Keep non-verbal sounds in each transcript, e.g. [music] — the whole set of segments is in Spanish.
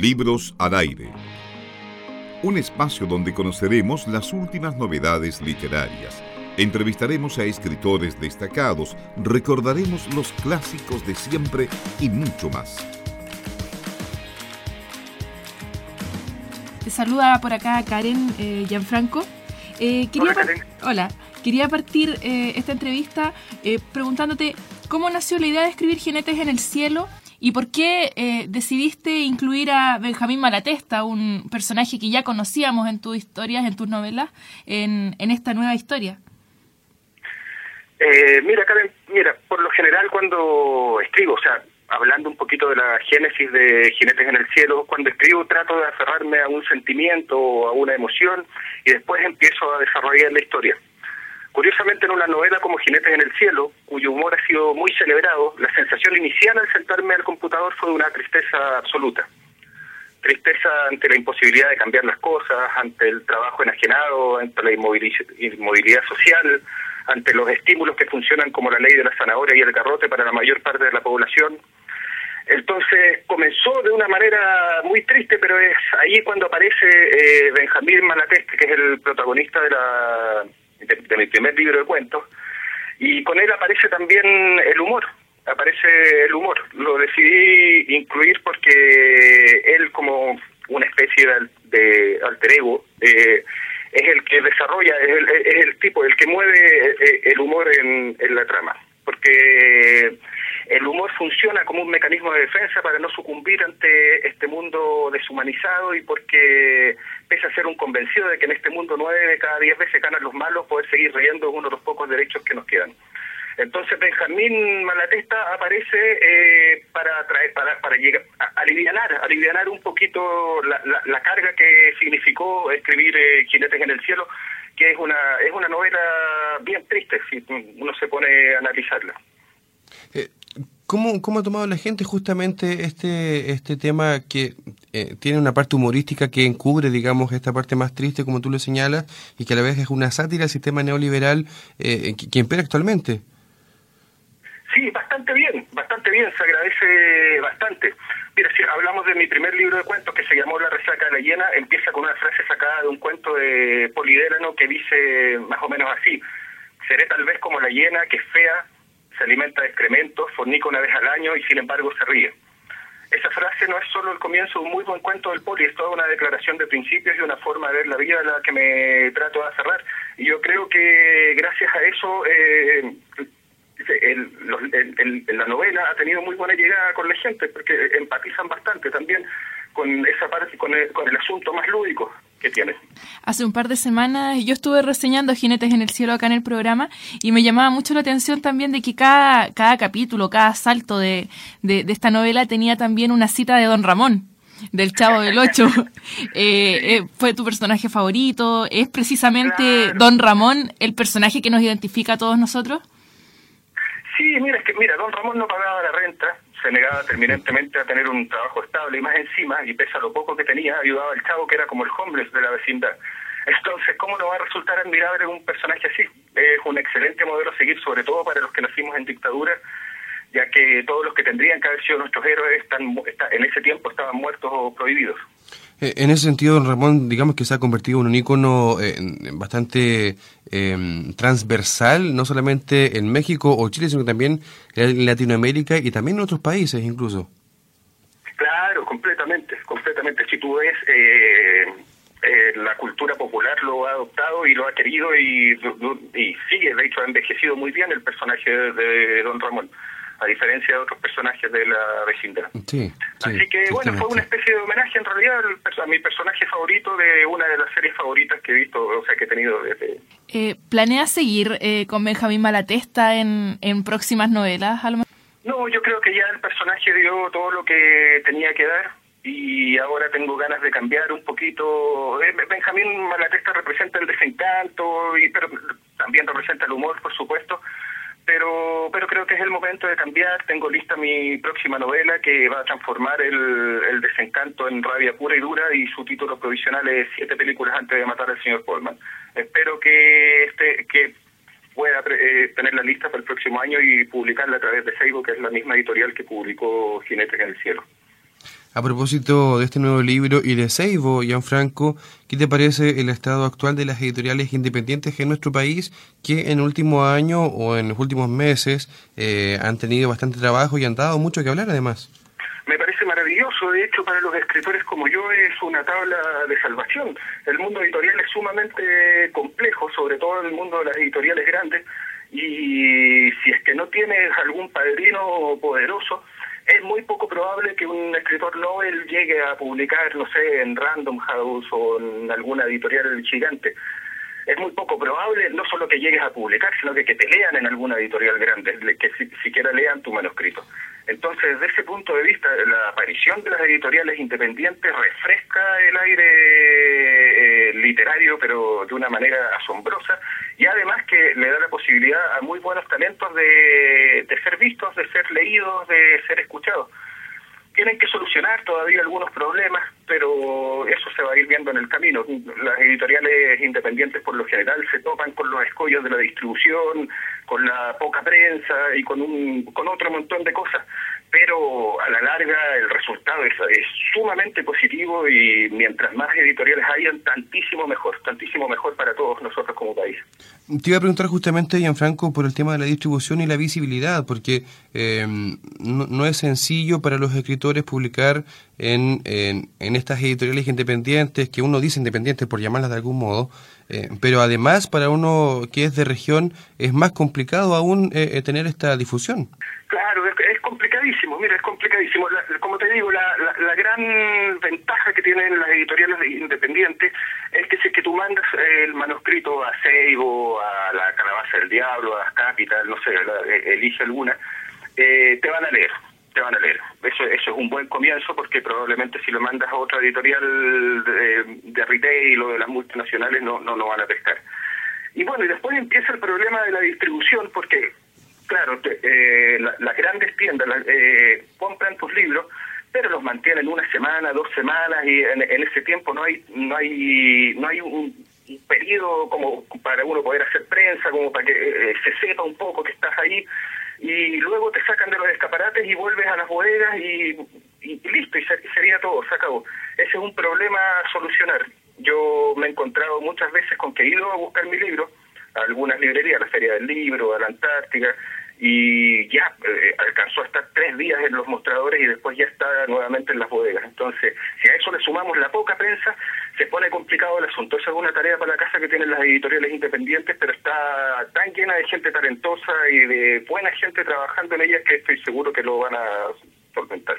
Libros al aire. Un espacio donde conoceremos las últimas novedades literarias. Entrevistaremos a escritores destacados, recordaremos los clásicos de siempre y mucho más. Te saluda por acá Karen eh, Gianfranco. Eh, quería Hola, Karen. Hola, quería partir eh, esta entrevista eh, preguntándote cómo nació la idea de escribir Jinetes en el Cielo y por qué eh, decidiste incluir a Benjamín Malatesta, un personaje que ya conocíamos en tus historias, en tus novelas, en, en esta nueva historia. Eh, mira, Karen, mira, por lo general cuando escribo, o sea, hablando un poquito de la génesis de Jinetes en el Cielo, cuando escribo trato de aferrarme a un sentimiento o a una emoción y después empiezo a desarrollar la historia. Curiosamente, en una novela como Jinetes en el Cielo, cuyo humor ha sido muy celebrado, la sensación inicial al sentarme al computador fue de una tristeza absoluta. Tristeza ante la imposibilidad de cambiar las cosas, ante el trabajo enajenado, ante la inmovilidad social, ante los estímulos que funcionan como la ley de la zanahoria y el garrote para la mayor parte de la población. Entonces comenzó de una manera muy triste, pero es ahí cuando aparece eh, Benjamín Malateste, que es el protagonista de, la, de, mi primer libro de cuentos, y con él aparece también el humor, aparece el humor. Lo decidí incluir porque él como una especie de, de alter ego eh, es el que desarrolla, es el, es el tipo, el que mueve eh, el humor en, en la trama, porque el humor funciona como un mecanismo de defensa para no sucumbir ante este mundo deshumanizado y porque pese a ser un convencido de que en este mundo nueve de cada diez veces ganan los malos, poder seguir riendo es uno de los pocos derechos que nos quedan. Entonces Benjamín Malatesta aparece eh, para traer, para, para llegar, a, alivianar, alivianar un poquito la, la, la carga que significó escribir eh, Jinetes en el Cielo, que es una es una novela bien triste si uno se pone a analizarla. Eh, ¿Cómo, ¿Cómo ha tomado la gente justamente este, este tema que eh, tiene una parte humorística que encubre, digamos, esta parte más triste, como tú lo señalas, y que a la vez es una sátira al sistema neoliberal eh, que, que impera actualmente? Sí, bastante bien, bastante bien, se agradece bastante. Mira, si hablamos de mi primer libro de cuentos que se llamó La resaca de la hiena, empieza con una frase sacada de un cuento de Polidérano que dice más o menos así, seré tal vez como la hiena que es fea, se alimenta de excrementos, fornica una vez al año y sin embargo se ríe. Esa frase no es solo el comienzo de un muy buen cuento del Poli, es toda una declaración de principios y una forma de ver la vida a la que me trato de aferrar. Y yo creo que gracias a eso eh, el, la novela ha tenido muy buena llegada con la gente porque empatizan bastante también con esa parte, con el, con el asunto más lúdico que tiene. Hace un par de semanas yo estuve reseñando Jinetes en el Cielo acá en el programa y me llamaba mucho la atención también de que cada, cada capítulo, cada salto de, de, de esta novela tenía también una cita de Don Ramón, del Chavo del Ocho. [laughs] Eh, eh, fue tu personaje favorito, es precisamente Claro. Don Ramón el personaje que nos identifica a todos nosotros. Sí, mira, es que mira, don Ramón no pagaba la renta, se negaba terminantemente a tener un trabajo estable y más encima, y pese a lo poco que tenía, ayudaba al chavo que era como el homeless de la vecindad. Entonces, ¿cómo no va a resultar admirable un personaje así? Es un excelente modelo a seguir, sobre todo para los que nacimos en dictadura, ya que todos los que tendrían que haber sido nuestros héroes están, en ese tiempo estaban muertos o prohibidos. Eh, En ese sentido, don Ramón, digamos que se ha convertido en un ícono eh, bastante eh, transversal, no solamente en México o Chile, sino también en Latinoamérica y también en otros países incluso. Claro, completamente, completamente. Si tú ves, eh, eh, la cultura popular lo ha adoptado y lo ha querido y, y sigue, de hecho, ha envejecido muy bien el personaje de Don Ramón, a diferencia de otros personajes de la vecindad. Sí, sí, Así que, bueno, fue una especie de homenaje en realidad a mi personaje favorito de una de las series favoritas que he visto, o sea, que he tenido desde... Eh, ¿Planeas seguir eh, con Benjamín Malatesta en, en próximas novelas? A lo mejor? No, yo creo que ya el personaje dio todo lo que tenía que dar y ahora tengo ganas de cambiar un poquito. Eh, Benjamín Malatesta representa el desencanto, y pero también representa el humor, por supuesto. Pero, pero creo que es el momento de cambiar. Tengo lista mi próxima novela que va a transformar el, desencanto en rabia pura y dura y su título provisional es Siete películas antes de matar al señor Polman. Espero que este que pueda eh, tener la lista para el próximo año y publicarla a través de Facebook, que es la misma editorial que publicó Jinetes en el Cielo. A propósito de este nuevo libro y de Seibo, Gianfranco, ¿qué te parece el estado actual de las editoriales independientes en nuestro país que en el último año o en los últimos meses eh, han tenido bastante trabajo y han dado mucho que hablar además? Me parece maravilloso, de hecho para los escritores como yo es una tabla de salvación. El mundo editorial es sumamente complejo, sobre todo en el mundo de las editoriales grandes, y si es que no tienes algún padrino poderoso, es muy poco probable que un escritor novel llegue a publicar, no sé, en Random House o en alguna editorial gigante. Es muy poco probable no solo que llegues a publicar, sino que, te lean en alguna editorial grande, que siquiera lean tu manuscrito. Entonces, desde ese punto de vista, la aparición de las editoriales independientes refresca el aire literario, pero de una manera asombrosa, y además que le da la posibilidad a muy buenos talentos de, ser vistos, de ser leídos, de ser escuchados tienen que solucionar todavía algunos problemas, pero eso se va a ir viendo en el camino. Las editoriales independientes por lo general se topan con los escollos de la distribución, con la poca prensa y con, un, con otro montón de cosas pero a la larga el resultado es, sumamente positivo y mientras más editoriales hayan, tantísimo mejor, tantísimo mejor para todos nosotros como país. Te iba a preguntar justamente, Gianfranco, por el tema de la distribución y la visibilidad, porque eh, no, es sencillo para los escritores publicar en, en, estas editoriales independientes, que uno dice independientes por llamarlas de algún modo, eh, pero además para uno que es de región es más complicado aún eh, tener esta difusión. Claro, es, complicadísimo, mira, es complicadísimo. como te digo, la, la, gran ventaja que tienen las editoriales independientes es que si es que tú mandas el manuscrito a Seibo, a la Calabaza del Diablo, a Capital, no sé, e, elige alguna, eh, te van a leer, te van a leer. Eso, eso es un buen comienzo porque probablemente si lo mandas a otra editorial de, de retail o de las multinacionales no, no, no van a pescar. Y bueno, y después empieza el problema de la distribución porque claro, eh, las grandes tiendas eh, compran tus libros, pero los mantienen una semana, dos semanas y en, ese tiempo no hay no hay no hay un, periodo como para uno poder hacer prensa, como para que eh, se sepa un poco que estás ahí y luego te sacan de los escaparates y vuelves a las bodegas y, listo, y sería todo, se acabó. Ese es un problema a solucionar. Yo me he encontrado muchas veces con que he ido a buscar mi libro a algunas librerías, a la Feria del Libro, a la Antártica, y ya eh, alcanzó a estar tres días en los mostradores y después ya está nuevamente en las bodegas. Entonces, si a eso le sumamos la poca prensa, se pone complicado el asunto. Esa es una tarea para la casa que tienen las editoriales independientes, pero está tan llena de gente talentosa y de buena gente trabajando en ellas que estoy seguro que lo van a solventar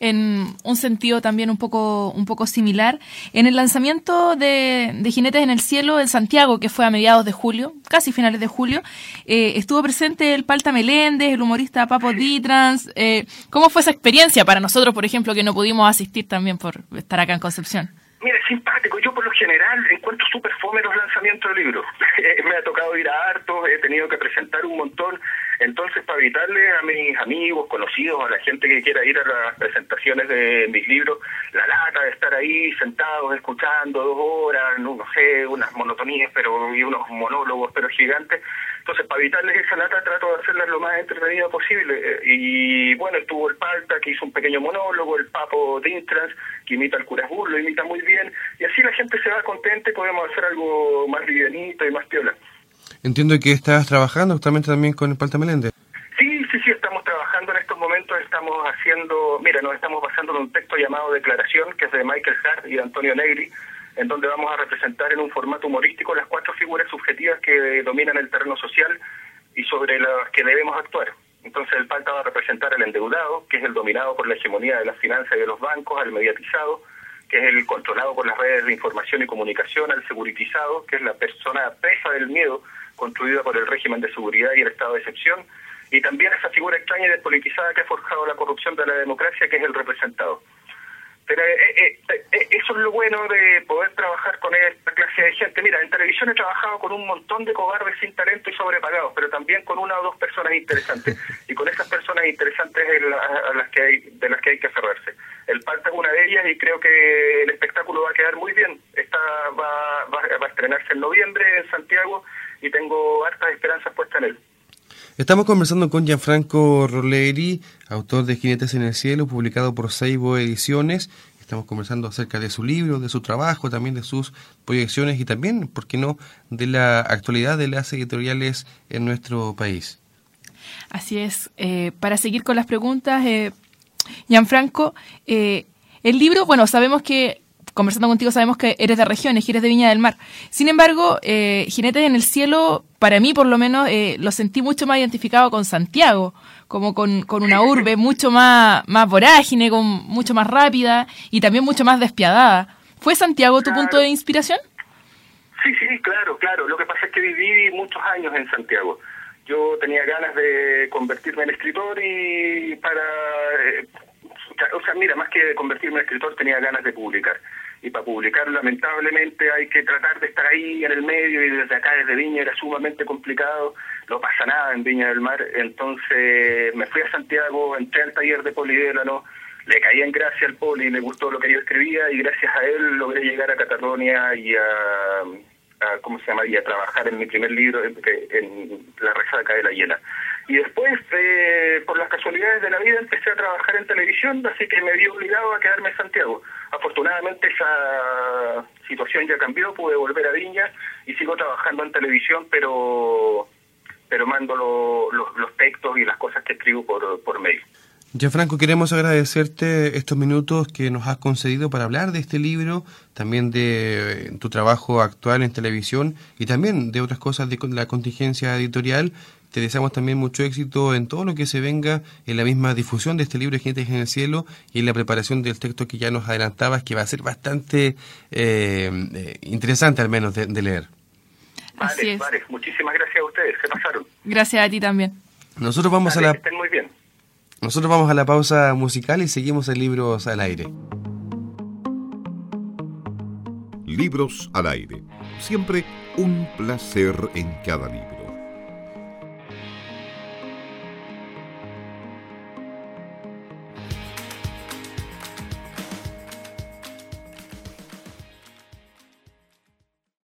en un sentido también un poco, un poco similar. En el lanzamiento de, de, Jinetes en el Cielo en Santiago, que fue a mediados de julio, casi finales de julio, eh, estuvo presente el Palta Meléndez, el humorista Papo Ditrans. Eh, ¿Cómo fue esa experiencia para nosotros, por ejemplo, que no pudimos asistir también por estar acá en Concepción? Mira, es simpático. Yo por lo general encuentro súper fome los lanzamientos de libros. [laughs] Me ha tocado ir a hartos, he tenido que presentar un montón. Entonces, para evitarle a mis amigos, conocidos, a la gente que quiera ir a las presentaciones de mis libros, la lata de estar ahí sentados, escuchando dos horas, no, sé, unas monotonías pero y unos monólogos, pero gigantes. Entonces, para evitarles esa lata, trato de hacerlas lo más entretenida posible. Y bueno, estuvo el Palta, que hizo un pequeño monólogo, el Papo Dintrans, que imita al Curasbur, lo imita muy bien. Y así la gente se va contenta y podemos hacer algo más livianito y más piola. Entiendo que estás trabajando justamente también con el Palta Meléndez. Sí, sí, sí, estamos trabajando en estos momentos, estamos haciendo, mira, nos estamos basando en un texto llamado Declaración, que es de Michael Hart y Antonio Negri, en donde vamos a representar en un formato humorístico las cuatro figuras subjetivas que dominan el terreno social y sobre las que debemos actuar. Entonces el Palta va a representar al endeudado, que es el dominado por la hegemonía de las finanzas y de los bancos, al mediatizado, que es el controlado por las redes de información y comunicación, al securitizado, que es la persona presa del miedo, construida por el régimen de seguridad y el estado de excepción, y también esa figura extraña y despolitizada que ha forjado la corrupción de la democracia, que es el representado. Pero eh, eh, eh, eso es lo bueno de poder trabajar con esta clase de gente. Mira, en televisión he trabajado con un montón de cobardes sin talento y sobrepagados, pero también con una o dos personas interesantes. [laughs] Y con esas personas interesantes a las que hay, de las que hay que aferrarse. El Palta es una de ellas y creo que el espectáculo va a quedar muy bien. Esta va, va, va a estrenarse en noviembre en Santiago y tengo hartas esperanzas puestas en él. Estamos conversando con Gianfranco Roleri, autor de Jinetes en el Cielo, publicado por Seibo Ediciones. Estamos conversando acerca de su libro, de su trabajo, también de sus proyecciones y también, ¿por qué no?, de la actualidad de las editoriales en nuestro país. Así es. Eh, para seguir con las preguntas, eh, Gianfranco, eh, el libro, bueno, sabemos que conversando contigo sabemos que eres de regiones, que eres de Viña del Mar. Sin embargo, eh, Jinetes en el Cielo, para mí por lo menos, eh, lo sentí mucho más identificado con Santiago, como con, con, una urbe [laughs] mucho más, más vorágine, con, mucho más rápida y también mucho más despiadada. ¿Fue Santiago tu punto de inspiración? Sí, sí, claro, claro. Lo que pasa es que viví muchos años en Santiago. Yo tenía ganas de convertirme en escritor y para... Eh, o sea, mira, más que convertirme en escritor tenía ganas de publicar y para publicar lamentablemente hay que tratar de estar ahí en el medio y desde acá, desde Viña, era sumamente complicado, no pasa nada en Viña del Mar, entonces me fui a Santiago, entré al taller de Polidélano, le caí en gracia al Poli, le gustó lo que yo escribía y gracias a él logré llegar a Cataluña y a, ¿cómo se llama? Y a trabajar en mi primer libro, en, en La resaca de la hiena. Y después, eh, por las casualidades de la vida, empecé a trabaar en televisión, así que me vi obligado a quedarme en Santiago. Afortunadamente esa situación ya cambió, pude volver a Viña y sigo trabajando en televisión, pero pero mando los textos y las cosas que escribo por, por mail. Ya Franco, queremos agradecerte estos minutos que nos has concedido para hablar de este libro, también de tu trabajo actual en televisión y también de otras cosas de la contingencia editorial te deseamos también mucho éxito en todo lo que se venga en la misma difusión de este libro Gente en el Cielo y en la preparación del texto que ya nos adelantabas, que va a ser bastante eh, eh, interesante al menos de, leer. Vale, vale. Muchísimas gracias a ustedes. Se pasaron. Gracias a ti también. Nosotros vamos a la... estén muy bien. Nosotros vamos a la pausa musical y seguimos el Libros al Aire. Libros al Aire. Siempre un placer en cada libro